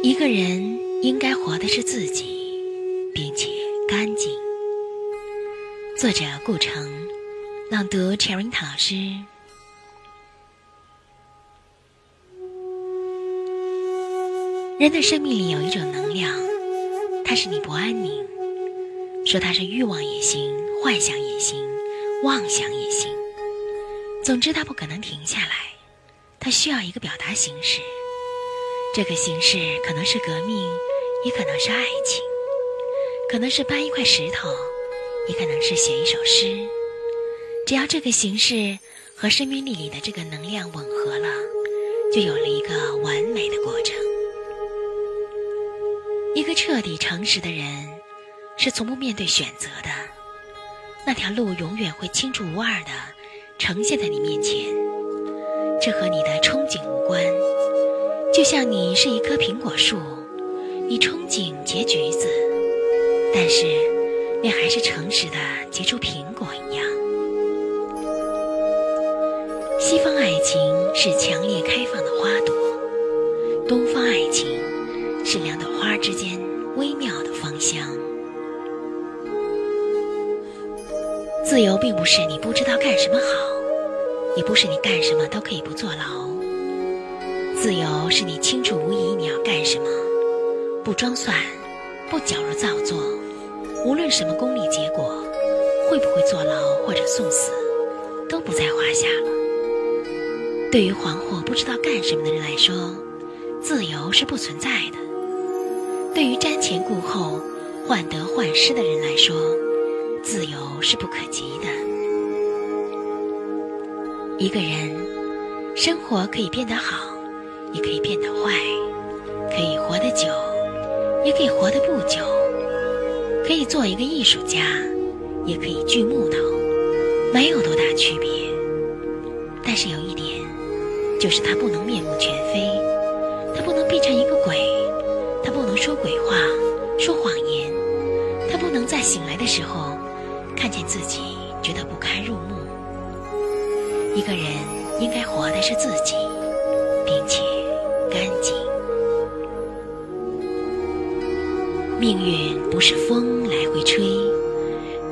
一个人应该活的是自己，并且干净。作者：顾城，朗读：Cherry 老师。人的生命里有一种能量，它使你不安宁。说它是欲望也行，幻想也行，妄想也行。总之，它不可能停下来。它需要一个表达形式。这个形式可能是革命，也可能是爱情，可能是搬一块石头，也可能是写一首诗。只要这个形式和生命力里的这个能量吻合了，就有了一个完美的过程。一个彻底诚实的人，是从不面对选择的，那条路永远会清楚无二的呈现在你面前，这和你的憧憬无关。像你是一棵苹果树，你憧憬结橘子，但是你还是诚实的结出苹果一样。西方爱情是强烈开放的花朵，东方爱情是两朵花之间微妙的芳香。自由并不是你不知道干什么好，也不是你干什么都可以不坐牢。自由是你清楚无疑你要干什么，不装蒜，不矫揉造作，无论什么功利结果，会不会坐牢或者送死，都不在话下了。对于惶惑不知道干什么的人来说，自由是不存在的；对于瞻前顾后、患得患失的人来说，自由是不可及的。一个人生活可以变得好。也可以变得坏，可以活得久，也可以活得不久；可以做一个艺术家，也可以锯木头，没有多大区别。但是有一点，就是他不能面目全非，他不能变成一个鬼，他不能说鬼话、说谎言，他不能在醒来的时候看见自己觉得不堪入目。一个人应该活的是自己，并且。干净。命运不是风来回吹，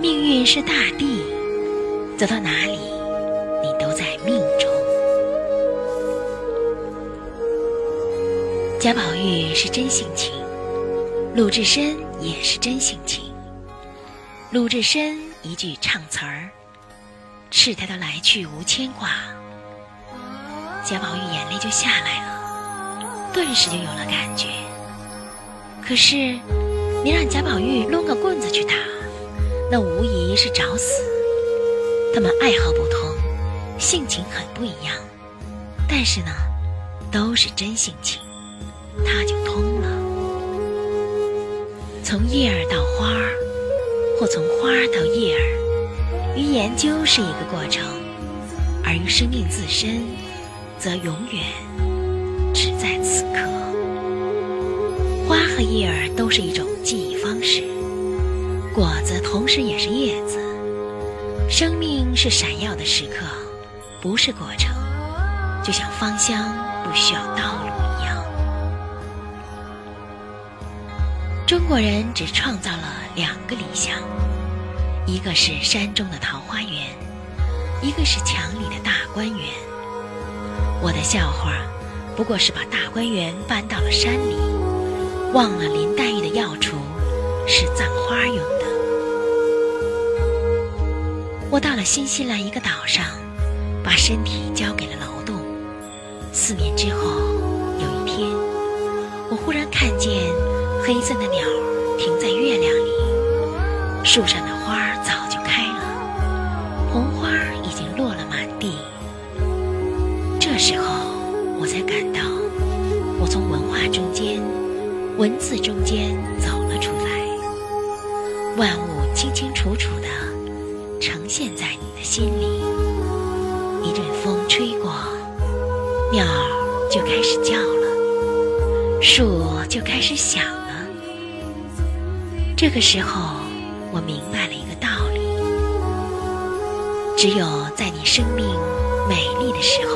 命运是大地，走到哪里，你都在命中。贾宝玉是真性情，鲁智深也是真性情。鲁智深一句唱词儿，是他的来去无牵挂，贾宝玉眼泪就下来了。顿时就有了感觉。可是，你让贾宝玉抡个棍子去打，那无疑是找死。他们爱好不同，性情很不一样，但是呢，都是真性情，他就通了。从叶儿到花儿，或从花儿到叶儿，于研究是一个过程，而于生命自身，则永远。只在此刻，花和叶儿都是一种记忆方式，果子同时也是叶子。生命是闪耀的时刻，不是过程，就像芳香不需要道路一样。中国人只创造了两个理想，一个是山中的桃花源，一个是墙里的大观园。我的笑话。不过是把大观园搬到了山里，忘了林黛玉的药橱是葬花用的。我到了新西兰一个岛上，把身体交给了劳动。四年之后，有一天，我忽然看见黑色的鸟停在月亮里，树上的文字中间走了出来。万物清清楚楚的呈现在你的心里。一阵风吹过，鸟儿就开始叫了，树就开始响了。这个时候，我明白了一个道理：只有在你生命美丽的时候。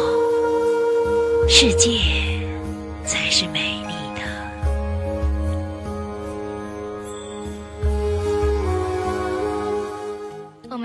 世界才是美